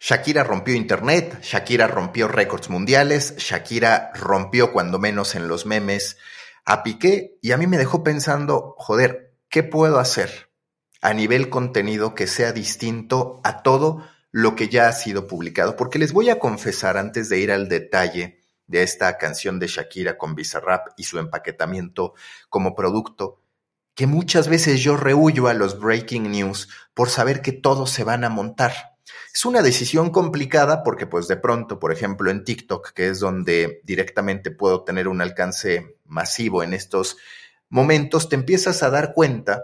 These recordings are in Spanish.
Shakira rompió internet, Shakira rompió récords mundiales, Shakira rompió cuando menos en los memes a Piqué y a mí me dejó pensando, joder, ¿qué puedo hacer a nivel contenido que sea distinto a todo lo que ya ha sido publicado? Porque les voy a confesar antes de ir al detalle de esta canción de Shakira con Bizarrap y su empaquetamiento como producto, que muchas veces yo rehuyo a los breaking news por saber que todos se van a montar. Es una decisión complicada porque pues de pronto, por ejemplo, en TikTok, que es donde directamente puedo tener un alcance masivo en estos momentos, te empiezas a dar cuenta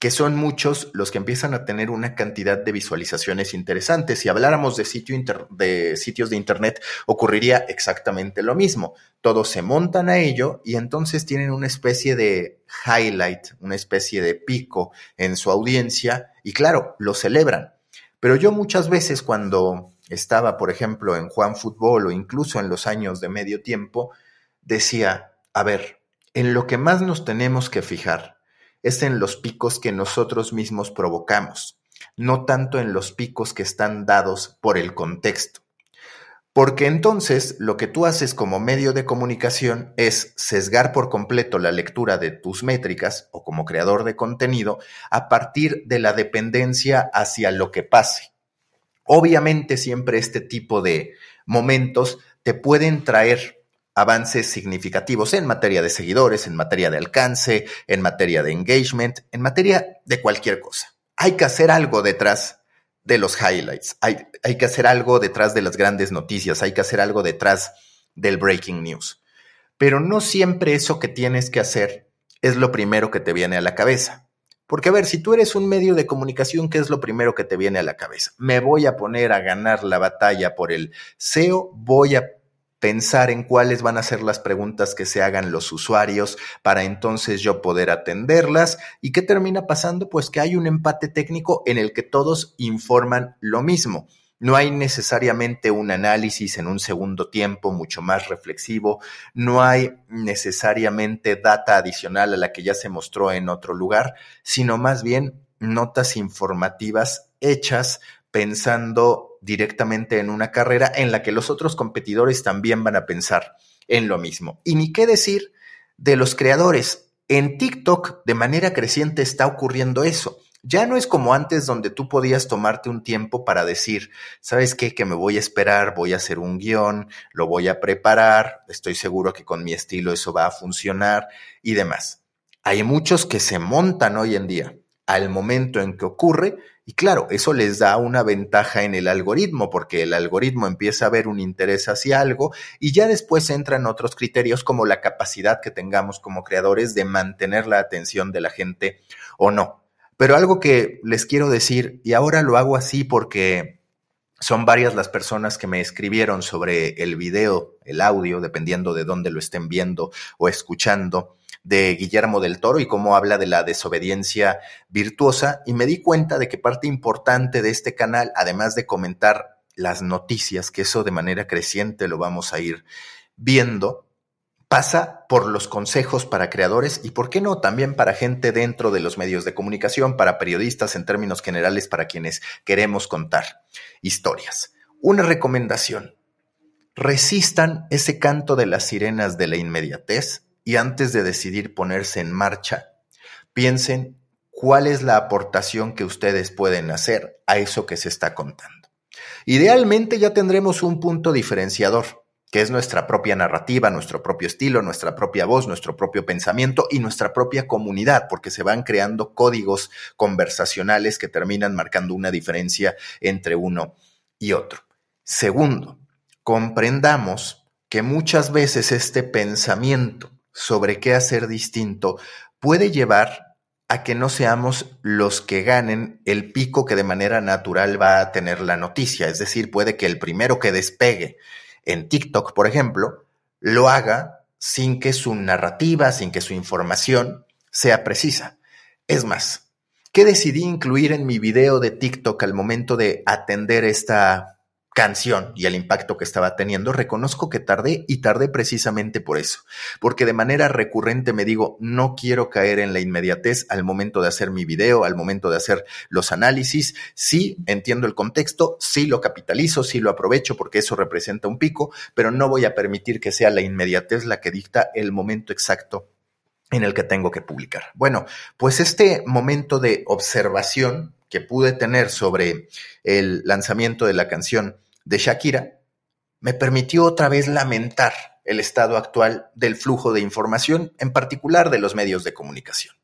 que son muchos los que empiezan a tener una cantidad de visualizaciones interesantes. Si habláramos de, sitio de sitios de Internet, ocurriría exactamente lo mismo. Todos se montan a ello y entonces tienen una especie de highlight, una especie de pico en su audiencia y claro, lo celebran. Pero yo muchas veces cuando estaba, por ejemplo, en Juan Fútbol o incluso en los años de medio tiempo, decía, a ver, en lo que más nos tenemos que fijar es en los picos que nosotros mismos provocamos, no tanto en los picos que están dados por el contexto. Porque entonces lo que tú haces como medio de comunicación es sesgar por completo la lectura de tus métricas o como creador de contenido a partir de la dependencia hacia lo que pase. Obviamente siempre este tipo de momentos te pueden traer avances significativos en materia de seguidores, en materia de alcance, en materia de engagement, en materia de cualquier cosa. Hay que hacer algo detrás de los highlights. Hay, hay que hacer algo detrás de las grandes noticias, hay que hacer algo detrás del breaking news. Pero no siempre eso que tienes que hacer es lo primero que te viene a la cabeza. Porque a ver, si tú eres un medio de comunicación, ¿qué es lo primero que te viene a la cabeza? Me voy a poner a ganar la batalla por el SEO, voy a pensar en cuáles van a ser las preguntas que se hagan los usuarios para entonces yo poder atenderlas. ¿Y qué termina pasando? Pues que hay un empate técnico en el que todos informan lo mismo. No hay necesariamente un análisis en un segundo tiempo mucho más reflexivo, no hay necesariamente data adicional a la que ya se mostró en otro lugar, sino más bien notas informativas hechas pensando directamente en una carrera en la que los otros competidores también van a pensar en lo mismo. Y ni qué decir de los creadores. En TikTok de manera creciente está ocurriendo eso. Ya no es como antes donde tú podías tomarte un tiempo para decir, ¿sabes qué? Que me voy a esperar, voy a hacer un guion, lo voy a preparar, estoy seguro que con mi estilo eso va a funcionar y demás. Hay muchos que se montan hoy en día al momento en que ocurre y claro, eso les da una ventaja en el algoritmo, porque el algoritmo empieza a ver un interés hacia algo y ya después entran otros criterios como la capacidad que tengamos como creadores de mantener la atención de la gente o no. Pero algo que les quiero decir, y ahora lo hago así porque son varias las personas que me escribieron sobre el video, el audio, dependiendo de dónde lo estén viendo o escuchando de Guillermo del Toro y cómo habla de la desobediencia virtuosa y me di cuenta de que parte importante de este canal, además de comentar las noticias, que eso de manera creciente lo vamos a ir viendo, pasa por los consejos para creadores y, ¿por qué no?, también para gente dentro de los medios de comunicación, para periodistas en términos generales, para quienes queremos contar historias. Una recomendación. Resistan ese canto de las sirenas de la inmediatez y antes de decidir ponerse en marcha, piensen cuál es la aportación que ustedes pueden hacer a eso que se está contando. Idealmente ya tendremos un punto diferenciador, que es nuestra propia narrativa, nuestro propio estilo, nuestra propia voz, nuestro propio pensamiento y nuestra propia comunidad, porque se van creando códigos conversacionales que terminan marcando una diferencia entre uno y otro. Segundo, comprendamos que muchas veces este pensamiento sobre qué hacer distinto puede llevar a que no seamos los que ganen el pico que de manera natural va a tener la noticia. Es decir, puede que el primero que despegue en TikTok, por ejemplo, lo haga sin que su narrativa, sin que su información sea precisa. Es más, ¿qué decidí incluir en mi video de TikTok al momento de atender esta canción y el impacto que estaba teniendo, reconozco que tardé y tardé precisamente por eso, porque de manera recurrente me digo, no quiero caer en la inmediatez al momento de hacer mi video, al momento de hacer los análisis, sí entiendo el contexto, sí lo capitalizo, sí lo aprovecho porque eso representa un pico, pero no voy a permitir que sea la inmediatez la que dicta el momento exacto en el que tengo que publicar. Bueno, pues este momento de observación que pude tener sobre el lanzamiento de la canción de Shakira, me permitió otra vez lamentar el estado actual del flujo de información, en particular de los medios de comunicación.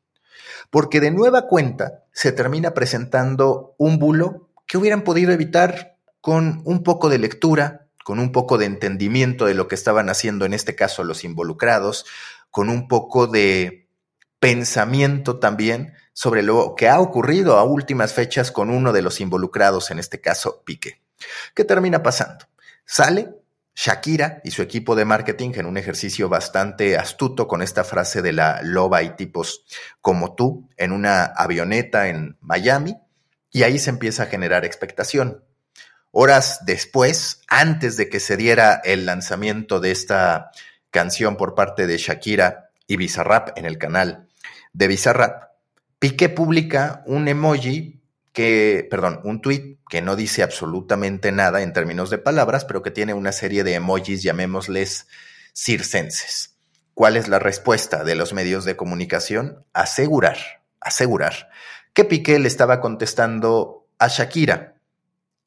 Porque de nueva cuenta se termina presentando un bulo que hubieran podido evitar con un poco de lectura, con un poco de entendimiento de lo que estaban haciendo en este caso los involucrados, con un poco de pensamiento también sobre lo que ha ocurrido a últimas fechas con uno de los involucrados, en este caso Pique. ¿Qué termina pasando? Sale Shakira y su equipo de marketing en un ejercicio bastante astuto con esta frase de la loba y tipos como tú en una avioneta en Miami y ahí se empieza a generar expectación. Horas después, antes de que se diera el lanzamiento de esta canción por parte de Shakira y Bizarrap en el canal de Bizarrap, Piqué publica un emoji que, perdón, un tweet que no dice absolutamente nada en términos de palabras, pero que tiene una serie de emojis, llamémosles circenses. ¿Cuál es la respuesta de los medios de comunicación? Asegurar, asegurar que Piqué le estaba contestando a Shakira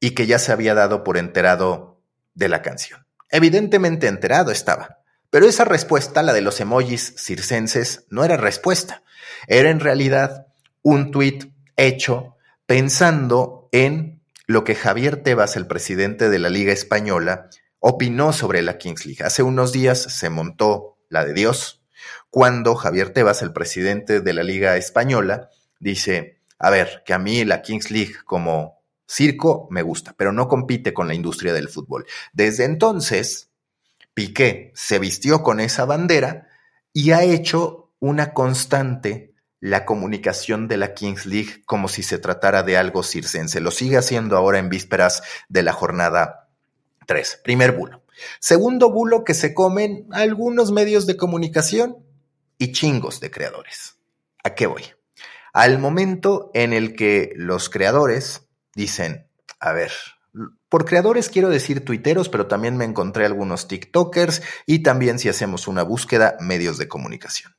y que ya se había dado por enterado de la canción. Evidentemente enterado estaba, pero esa respuesta, la de los emojis circenses, no era respuesta. Era en realidad un tuit hecho pensando en lo que Javier Tebas, el presidente de la Liga Española, opinó sobre la Kings League. Hace unos días se montó la de Dios, cuando Javier Tebas, el presidente de la Liga Española, dice, a ver, que a mí la Kings League como circo me gusta, pero no compite con la industria del fútbol. Desde entonces, Piqué se vistió con esa bandera y ha hecho una constante la comunicación de la Kings League como si se tratara de algo circense. Lo sigue haciendo ahora en vísperas de la jornada 3. Primer bulo. Segundo bulo que se comen algunos medios de comunicación y chingos de creadores. ¿A qué voy? Al momento en el que los creadores dicen, a ver, por creadores quiero decir tuiteros, pero también me encontré algunos TikTokers y también si hacemos una búsqueda, medios de comunicación.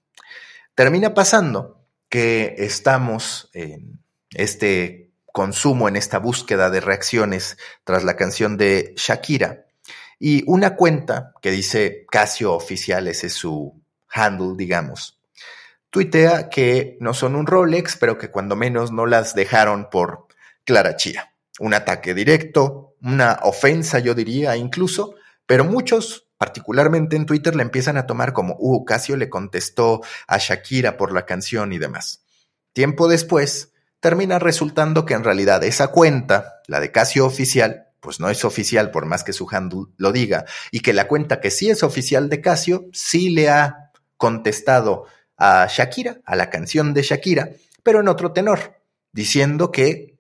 Termina pasando que estamos en este consumo, en esta búsqueda de reacciones tras la canción de Shakira. Y una cuenta que dice Casio Oficial, ese es su handle, digamos, tuitea que no son un Rolex, pero que cuando menos no las dejaron por Clara Chía. Un ataque directo, una ofensa, yo diría incluso, pero muchos, particularmente en Twitter, le empiezan a tomar como, uh, Casio le contestó a Shakira por la canción y demás. Tiempo después, termina resultando que en realidad esa cuenta, la de Casio oficial, pues no es oficial por más que su handle lo diga, y que la cuenta que sí es oficial de Casio, sí le ha contestado a Shakira, a la canción de Shakira, pero en otro tenor, diciendo que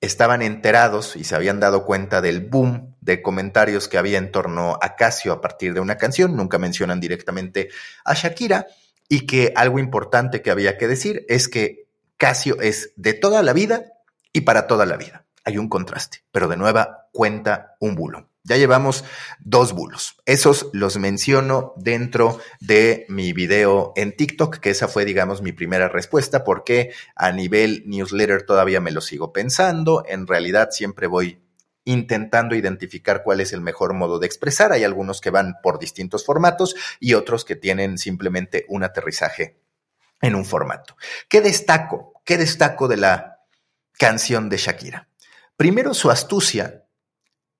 estaban enterados y se habían dado cuenta del boom de comentarios que había en torno a Casio a partir de una canción, nunca mencionan directamente a Shakira, y que algo importante que había que decir es que Casio es de toda la vida y para toda la vida. Hay un contraste, pero de nueva cuenta un bulo. Ya llevamos dos bulos. Esos los menciono dentro de mi video en TikTok, que esa fue, digamos, mi primera respuesta, porque a nivel newsletter todavía me lo sigo pensando. En realidad siempre voy intentando identificar cuál es el mejor modo de expresar. Hay algunos que van por distintos formatos y otros que tienen simplemente un aterrizaje en un formato. ¿Qué destaco? ¿Qué destaco de la canción de Shakira? Primero, su astucia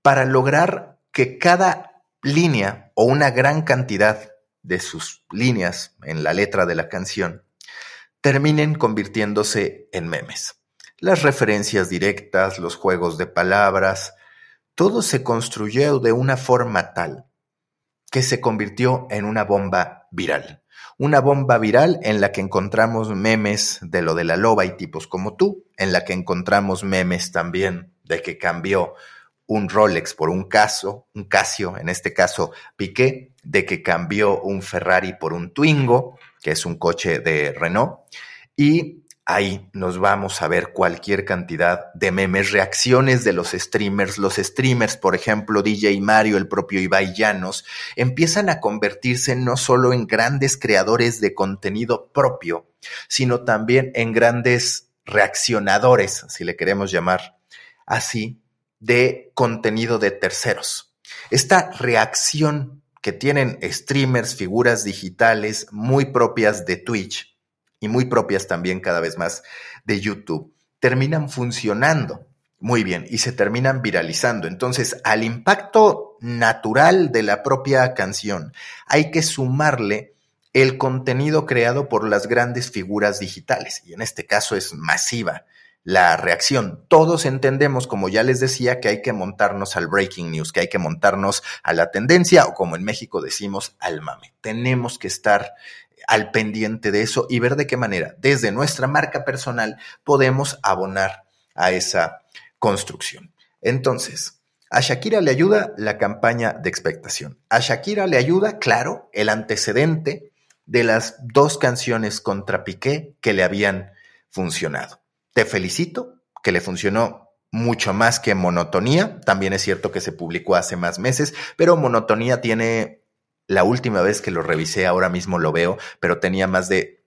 para lograr que cada línea o una gran cantidad de sus líneas en la letra de la canción terminen convirtiéndose en memes. Las referencias directas, los juegos de palabras, todo se construyó de una forma tal que se convirtió en una bomba viral. Una bomba viral en la que encontramos memes de lo de la loba y tipos como tú, en la que encontramos memes también de que cambió un Rolex por un caso, un Casio, en este caso Piqué, de que cambió un Ferrari por un Twingo, que es un coche de Renault, y ahí nos vamos a ver cualquier cantidad de memes, reacciones de los streamers. Los streamers, por ejemplo, DJ Mario, el propio Ibai Llanos, empiezan a convertirse no solo en grandes creadores de contenido propio, sino también en grandes reaccionadores, si le queremos llamar así, de contenido de terceros. Esta reacción que tienen streamers, figuras digitales muy propias de Twitch y muy propias también cada vez más de YouTube, terminan funcionando muy bien y se terminan viralizando. Entonces, al impacto natural de la propia canción, hay que sumarle el contenido creado por las grandes figuras digitales, y en este caso es masiva la reacción. Todos entendemos, como ya les decía, que hay que montarnos al breaking news, que hay que montarnos a la tendencia o como en México decimos, al mame. Tenemos que estar al pendiente de eso y ver de qué manera desde nuestra marca personal podemos abonar a esa construcción. Entonces, a Shakira le ayuda la campaña de expectación. A Shakira le ayuda, claro, el antecedente de las dos canciones contra Piqué que le habían funcionado. Te felicito, que le funcionó mucho más que Monotonía. También es cierto que se publicó hace más meses, pero Monotonía tiene, la última vez que lo revisé, ahora mismo lo veo, pero tenía más de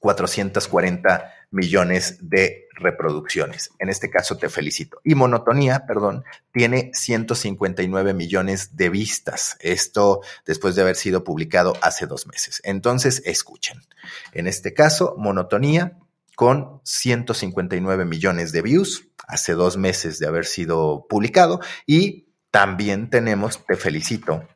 440 millones de reproducciones. En este caso te felicito. Y Monotonía, perdón, tiene 159 millones de vistas. Esto después de haber sido publicado hace dos meses. Entonces, escuchen. En este caso, Monotonía con 159 millones de views hace dos meses de haber sido publicado y también tenemos, te felicito,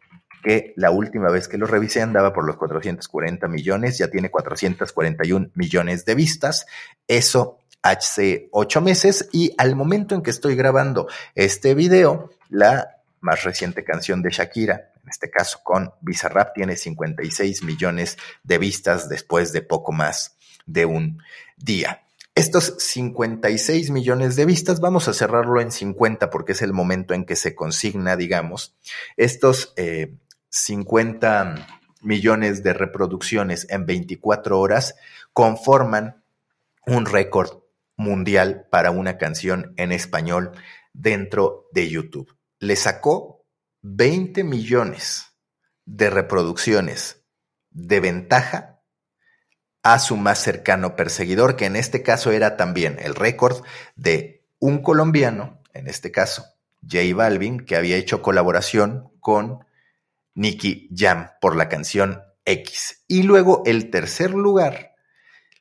que la última vez que lo revisé andaba por los 440 millones, ya tiene 441 millones de vistas, eso hace ocho meses y al momento en que estoy grabando este video, la más reciente canción de Shakira, en este caso con Bizarrap, tiene 56 millones de vistas después de poco más de un día. Estos 56 millones de vistas, vamos a cerrarlo en 50 porque es el momento en que se consigna, digamos, estos 50 eh, millones de reproducciones en 24 horas conforman un récord mundial para una canción en español dentro de YouTube. Le sacó 20 millones de reproducciones de ventaja a su más cercano perseguidor, que en este caso era también el récord de un colombiano, en este caso J Balvin, que había hecho colaboración con Nicky Jam por la canción X. Y luego el tercer lugar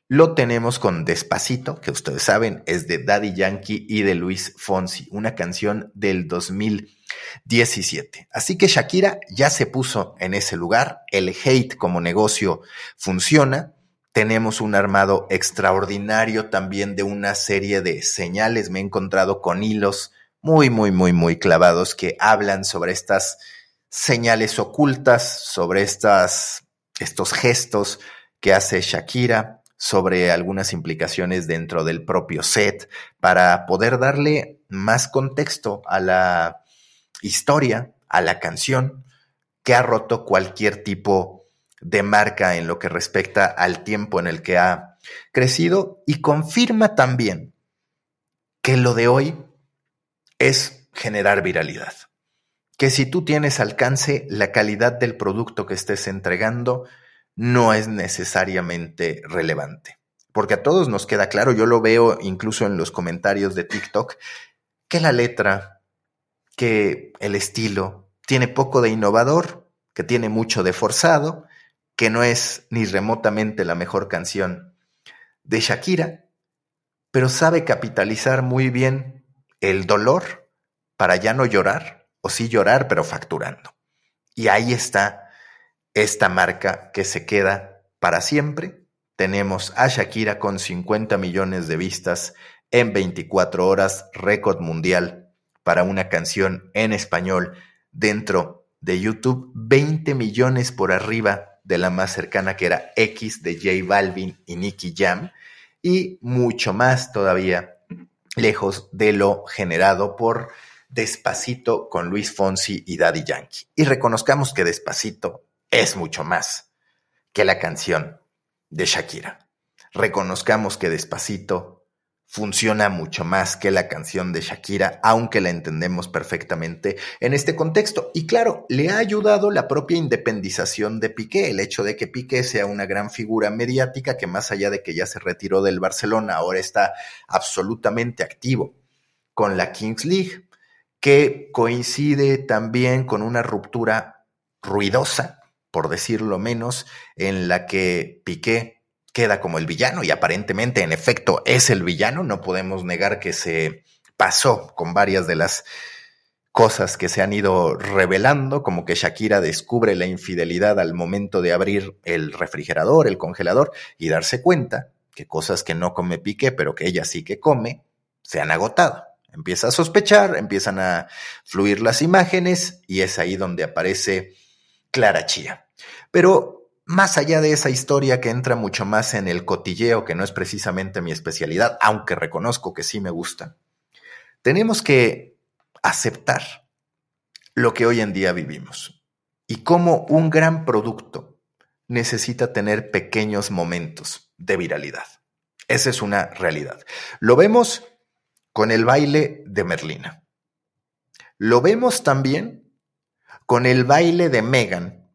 lo tenemos con Despacito, que ustedes saben es de Daddy Yankee y de Luis Fonsi, una canción del 2017. Así que Shakira ya se puso en ese lugar, el hate como negocio funciona, tenemos un armado extraordinario también de una serie de señales. Me he encontrado con hilos muy, muy, muy, muy clavados que hablan sobre estas señales ocultas, sobre estas, estos gestos que hace Shakira, sobre algunas implicaciones dentro del propio set, para poder darle más contexto a la historia, a la canción, que ha roto cualquier tipo de marca en lo que respecta al tiempo en el que ha crecido y confirma también que lo de hoy es generar viralidad. Que si tú tienes alcance, la calidad del producto que estés entregando no es necesariamente relevante. Porque a todos nos queda claro, yo lo veo incluso en los comentarios de TikTok, que la letra, que el estilo tiene poco de innovador, que tiene mucho de forzado que no es ni remotamente la mejor canción de Shakira, pero sabe capitalizar muy bien el dolor para ya no llorar, o sí llorar, pero facturando. Y ahí está esta marca que se queda para siempre, tenemos a Shakira con 50 millones de vistas en 24 horas, récord mundial para una canción en español dentro de YouTube, 20 millones por arriba de la más cercana que era X de J Balvin y Nicky Jam y mucho más todavía lejos de lo generado por Despacito con Luis Fonsi y Daddy Yankee. Y reconozcamos que Despacito es mucho más que la canción de Shakira. Reconozcamos que Despacito funciona mucho más que la canción de Shakira, aunque la entendemos perfectamente en este contexto. Y claro, le ha ayudado la propia independización de Piqué, el hecho de que Piqué sea una gran figura mediática que más allá de que ya se retiró del Barcelona, ahora está absolutamente activo con la Kings League, que coincide también con una ruptura ruidosa, por decirlo menos, en la que Piqué queda como el villano y aparentemente en efecto es el villano. No podemos negar que se pasó con varias de las cosas que se han ido revelando, como que Shakira descubre la infidelidad al momento de abrir el refrigerador, el congelador y darse cuenta que cosas que no come Piqué, pero que ella sí que come, se han agotado. Empieza a sospechar, empiezan a fluir las imágenes y es ahí donde aparece Clara Chía. Pero más allá de esa historia que entra mucho más en el cotilleo, que no es precisamente mi especialidad, aunque reconozco que sí me gusta, tenemos que aceptar lo que hoy en día vivimos y cómo un gran producto necesita tener pequeños momentos de viralidad. Esa es una realidad. Lo vemos con el baile de Merlina. Lo vemos también con el baile de Megan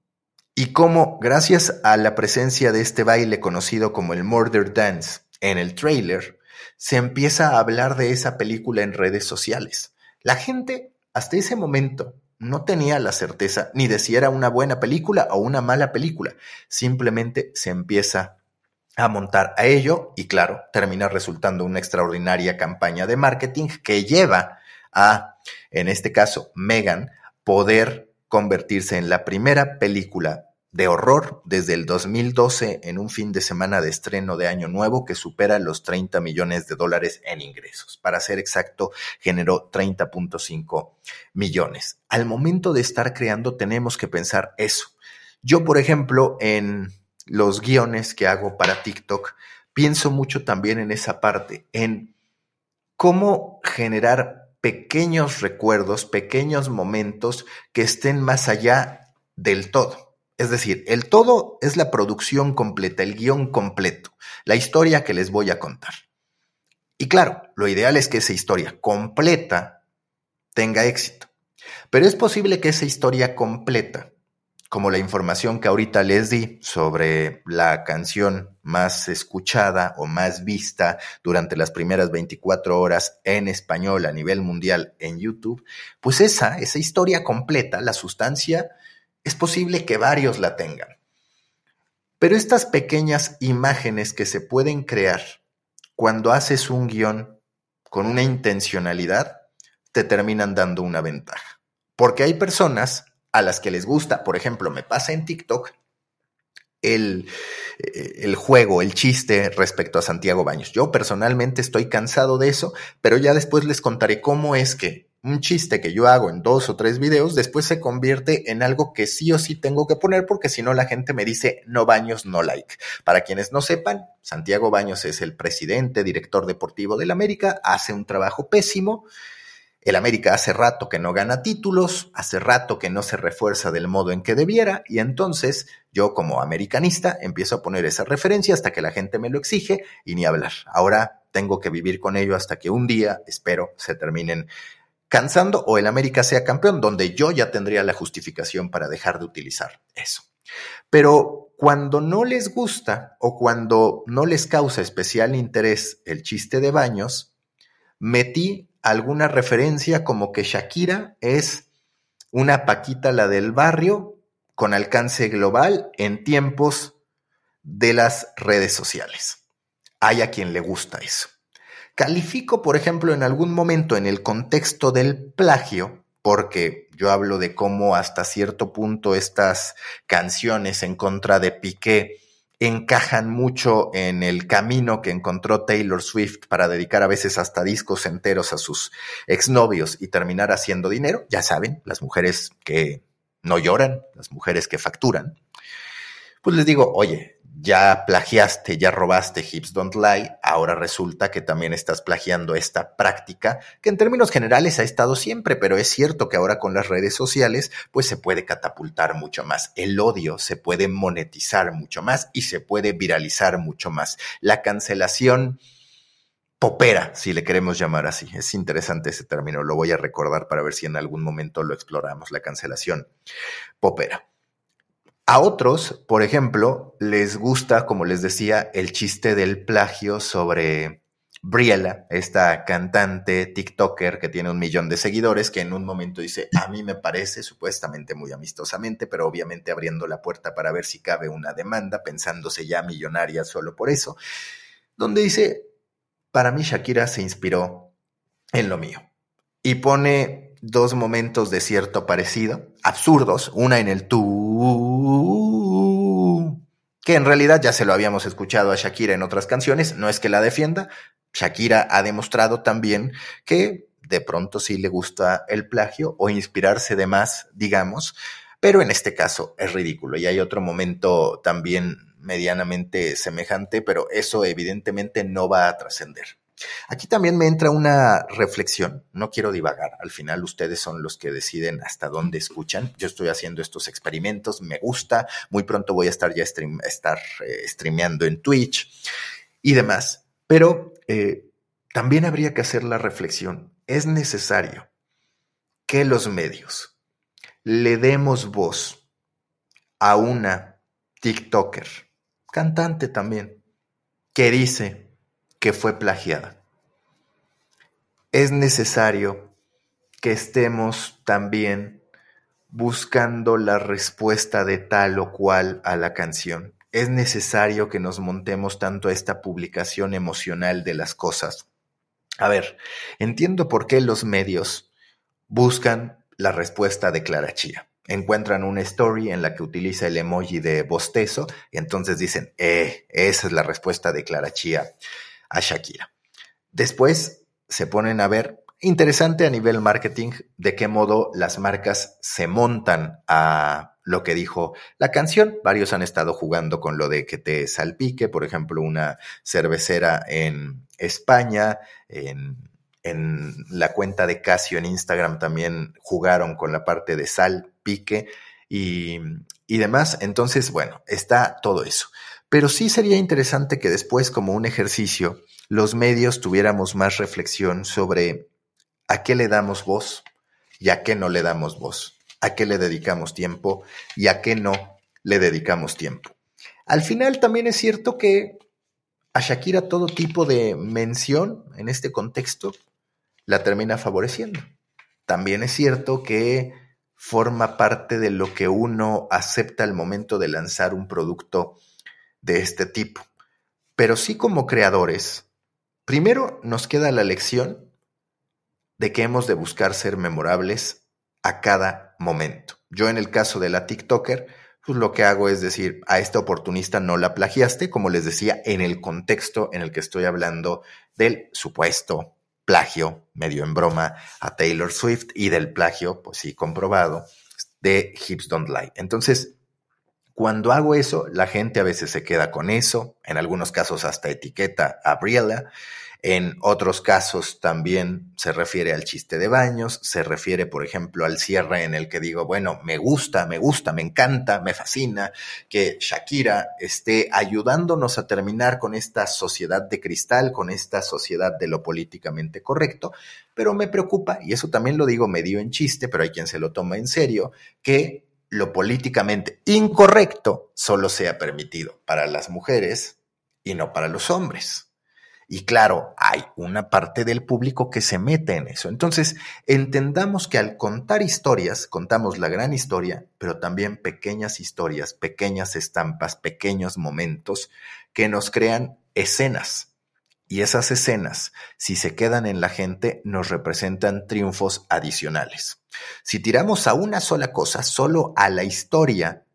y cómo, gracias a la presencia de este baile conocido como el Murder Dance en el trailer, se empieza a hablar de esa película en redes sociales. La gente, hasta ese momento, no tenía la certeza ni de si era una buena película o una mala película. Simplemente se empieza a montar a ello y claro, termina resultando una extraordinaria campaña de marketing que lleva a, en este caso, Megan, poder convertirse en la primera película de horror desde el 2012 en un fin de semana de estreno de Año Nuevo que supera los 30 millones de dólares en ingresos. Para ser exacto, generó 30.5 millones. Al momento de estar creando tenemos que pensar eso. Yo, por ejemplo, en los guiones que hago para TikTok, pienso mucho también en esa parte, en cómo generar pequeños recuerdos, pequeños momentos que estén más allá del todo. Es decir, el todo es la producción completa, el guion completo, la historia que les voy a contar. Y claro, lo ideal es que esa historia completa tenga éxito. Pero es posible que esa historia completa como la información que ahorita les di sobre la canción más escuchada o más vista durante las primeras 24 horas en español a nivel mundial en YouTube, pues esa, esa historia completa, la sustancia, es posible que varios la tengan. Pero estas pequeñas imágenes que se pueden crear cuando haces un guion con una intencionalidad, te terminan dando una ventaja. Porque hay personas a las que les gusta, por ejemplo, me pasa en TikTok el, eh, el, juego, el chiste respecto a Santiago Baños. Yo personalmente estoy cansado de eso, pero ya después les contaré cómo es que un chiste que yo hago en dos o tres videos después se convierte en algo que sí o sí tengo que poner porque si no la gente me dice no Baños, no like. Para quienes no sepan, Santiago Baños es el presidente, director deportivo del América, hace un trabajo pésimo el América hace rato que no gana títulos, hace rato que no se refuerza del modo en que debiera, y entonces yo como americanista empiezo a poner esa referencia hasta que la gente me lo exige y ni hablar. Ahora tengo que vivir con ello hasta que un día, espero, se terminen cansando o el América sea campeón, donde yo ya tendría la justificación para dejar de utilizar eso. Pero cuando no les gusta o cuando no les causa especial interés el chiste de baños, metí alguna referencia como que Shakira es una Paquita la del barrio con alcance global en tiempos de las redes sociales. Hay a quien le gusta eso. Califico, por ejemplo, en algún momento en el contexto del plagio, porque yo hablo de cómo hasta cierto punto estas canciones en contra de Piqué encajan mucho en el camino que encontró Taylor Swift para dedicar a veces hasta discos enteros a sus exnovios y terminar haciendo dinero. Ya saben, las mujeres que no lloran, las mujeres que facturan. Pues les digo, oye, ya plagiaste, ya robaste Hips Don't Lie, ahora resulta que también estás plagiando esta práctica que en términos generales ha estado siempre, pero es cierto que ahora con las redes sociales pues se puede catapultar mucho más, el odio se puede monetizar mucho más y se puede viralizar mucho más. La cancelación popera, si le queremos llamar así. Es interesante ese término, lo voy a recordar para ver si en algún momento lo exploramos, la cancelación popera. A otros, por ejemplo, les gusta, como les decía, el chiste del plagio sobre Briella, esta cantante TikToker que tiene un millón de seguidores, que en un momento dice, a mí me parece, supuestamente muy amistosamente, pero obviamente abriendo la puerta para ver si cabe una demanda, pensándose ya millonaria solo por eso, donde dice, para mí Shakira se inspiró en lo mío. Y pone dos momentos de cierto parecido, absurdos, una en el tú, en realidad ya se lo habíamos escuchado a Shakira en otras canciones, no es que la defienda, Shakira ha demostrado también que de pronto sí le gusta el plagio o inspirarse de más, digamos, pero en este caso es ridículo y hay otro momento también medianamente semejante, pero eso evidentemente no va a trascender. Aquí también me entra una reflexión, no quiero divagar, al final ustedes son los que deciden hasta dónde escuchan, yo estoy haciendo estos experimentos, me gusta, muy pronto voy a estar ya estar eh, streameando en Twitch y demás, pero eh, también habría que hacer la reflexión, es necesario que los medios le demos voz a una TikToker, cantante también, que dice, que fue plagiada. Es necesario que estemos también buscando la respuesta de tal o cual a la canción. Es necesario que nos montemos tanto a esta publicación emocional de las cosas. A ver, entiendo por qué los medios buscan la respuesta de Clara Chía. Encuentran una story en la que utiliza el emoji de bostezo y entonces dicen, eh, esa es la respuesta de Clara Chía a Shakira. Después se ponen a ver, interesante a nivel marketing, de qué modo las marcas se montan a lo que dijo la canción. Varios han estado jugando con lo de que te salpique, por ejemplo, una cervecera en España, en, la cuenta de Casio en Instagram también jugaron con la parte de salpique y, y demás. Entonces, bueno, está todo eso. Pero sí sería interesante que después, como un ejercicio, los medios tuviéramos más reflexión sobre a qué le damos voz y a qué no le damos voz, a qué le dedicamos tiempo y a qué no le dedicamos tiempo. Al final también es cierto que a Shakira todo tipo de mención en este contexto la termina favoreciendo. También es cierto que forma parte de lo que uno acepta al momento de lanzar un producto de este tipo. Pero sí como creadores, primero nos queda la lección de que hemos de buscar ser memorables a cada momento. Yo en el caso de la TikToker, pues lo que hago es decir, a esta oportunista no la plagiaste, como les decía, en el contexto en el que estoy hablando del supuesto plagio, medio en broma, a Taylor Swift y del plagio, pues sí, comprobado, de Hips Don't Lie. Entonces, cuando hago eso, la gente a veces se queda con eso, en algunos casos hasta etiqueta a Briella, en otros casos también se refiere al chiste de baños, se refiere, por ejemplo, al cierre en el que digo, bueno, me gusta, me gusta, me encanta, me fascina que Shakira esté ayudándonos a terminar con esta sociedad de cristal, con esta sociedad de lo políticamente correcto, pero me preocupa, y eso también lo digo medio en chiste, pero hay quien se lo toma en serio, que lo políticamente incorrecto solo sea permitido para las mujeres y no para los hombres. Y claro, hay una parte del público que se mete en eso. Entonces, entendamos que al contar historias, contamos la gran historia, pero también pequeñas historias, pequeñas estampas, pequeños momentos que nos crean escenas y esas escenas, si se quedan en la gente, nos representan triunfos adicionales. Si tiramos a una sola cosa, solo a la historia,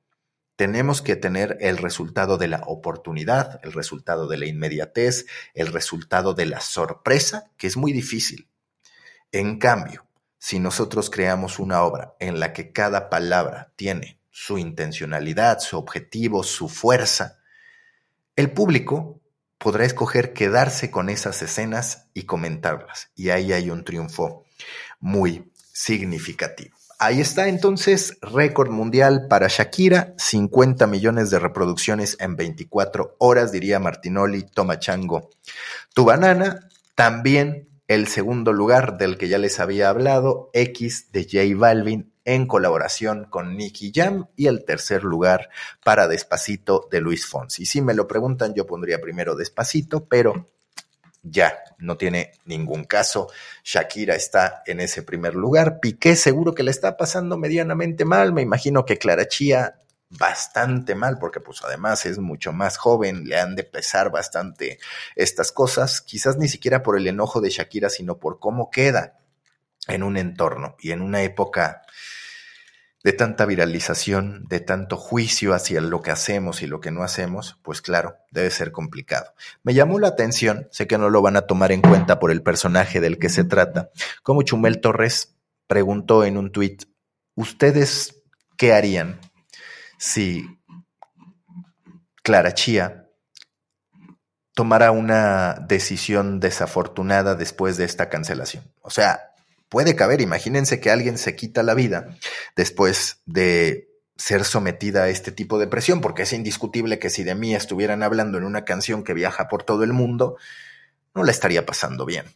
Tenemos que tener el resultado de la oportunidad, el resultado de la inmediatez, el resultado de la sorpresa, que es muy difícil. En cambio, si nosotros creamos una obra en la que cada palabra tiene su intencionalidad, su objetivo, su fuerza, el público podrá escoger quedarse con esas escenas y comentarlas. Y ahí hay un triunfo muy significativo. Ahí está entonces récord mundial para Shakira, 50 millones de reproducciones en 24 horas, diría Martinoli, toma chango. Tu banana, también el segundo lugar del que ya les había hablado, X de J Balvin en colaboración con Nicky Jam y el tercer lugar para Despacito de Luis Fonsi. Si me lo preguntan, yo pondría primero Despacito, pero ya no tiene ningún caso. Shakira está en ese primer lugar. Piqué seguro que le está pasando medianamente mal. Me imagino que Clara Chía bastante mal, porque pues además es mucho más joven, le han de pesar bastante estas cosas, quizás ni siquiera por el enojo de Shakira, sino por cómo queda en un entorno y en una época de tanta viralización, de tanto juicio hacia lo que hacemos y lo que no hacemos, pues claro, debe ser complicado. Me llamó la atención, sé que no lo van a tomar en cuenta por el personaje del que se trata, como Chumel Torres preguntó en un tuit, ¿ustedes qué harían si Clara Chía tomara una decisión desafortunada después de esta cancelación? O sea, puede caber. Imagínense que alguien se quita la vida después de ser sometida a este tipo de presión, porque es indiscutible que si de mí estuvieran hablando en una canción que viaja por todo el mundo, no la estaría pasando bien.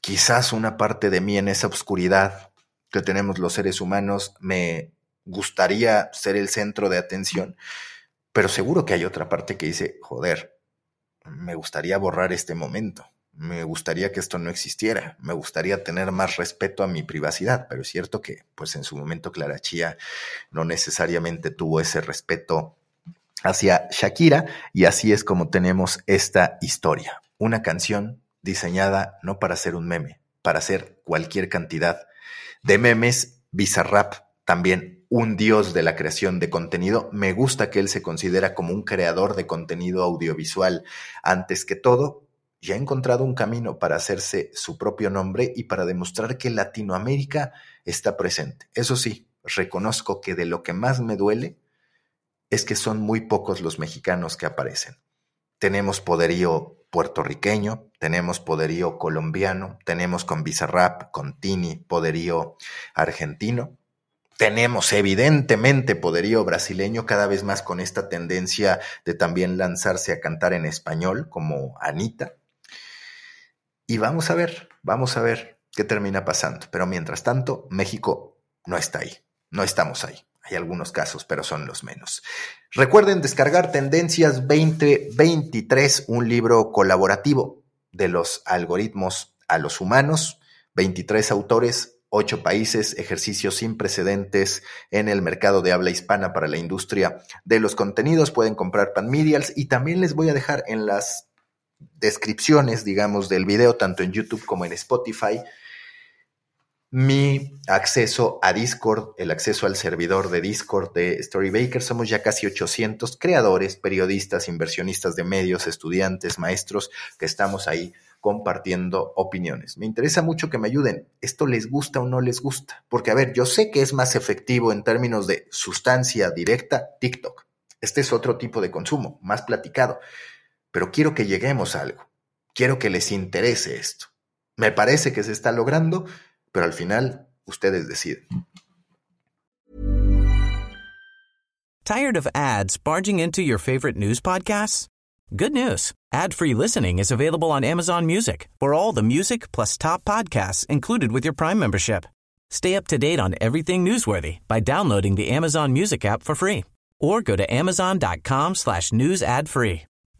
Quizás una parte de mí en esa oscuridad que tenemos los seres humanos me gustaría ser el centro de atención, pero seguro que hay otra parte que dice, joder, me gustaría borrar este momento me gustaría que esto no existiera, me gustaría tener más respeto a mi privacidad, pero es cierto que pues en su momento Clara Chía no necesariamente tuvo ese respeto hacia Shakira y así es como tenemos esta historia, una canción diseñada no para ser un meme, para hacer cualquier cantidad de memes, Bizarrap también un dios de la creación de contenido. Me gusta que él se considera como un creador de contenido audiovisual antes que todo, y ha encontrado un camino para hacerse su propio nombre y para demostrar que Latinoamérica está presente. Eso sí, reconozco que de lo que más me duele es que son muy pocos los mexicanos que aparecen. Tenemos poderío puertorriqueño, tenemos poderío colombiano, tenemos con Bizarrap, con Tini, poderío argentino. Tenemos evidentemente poderío brasileño cada vez más con esta tendencia de también lanzarse a cantar en español como Anita. Y vamos a ver, vamos a ver qué termina pasando. Pero mientras tanto, México no está ahí, no estamos ahí. Hay algunos casos, pero son los menos. Recuerden descargar Tendencias 2023, un libro colaborativo de los algoritmos a los humanos, 23 autores, 8 países, ejercicios sin precedentes en el mercado de habla hispana para la industria de los contenidos. Pueden comprar Pan Medials y también les voy a dejar en las descripciones, digamos, del video, tanto en YouTube como en Spotify, mi acceso a Discord, el acceso al servidor de Discord de Storybaker. Somos ya casi 800 creadores, periodistas, inversionistas de medios, estudiantes, maestros, que estamos ahí compartiendo opiniones. Me interesa mucho que me ayuden. ¿Esto les gusta o no les gusta? Porque, a ver, yo sé que es más efectivo en términos de sustancia directa TikTok. Este es otro tipo de consumo, más platicado pero quiero que lleguemos a algo. Quiero que les interese esto. Me parece que se está logrando, pero al final ustedes deciden. Tired of ads barging into your favorite news podcasts? Good news. Ad-free listening is available on Amazon Music. For all the music plus top podcasts included with your Prime membership. Stay up to date on everything newsworthy by downloading the Amazon Music app for free or go to amazon.com slash news ad free.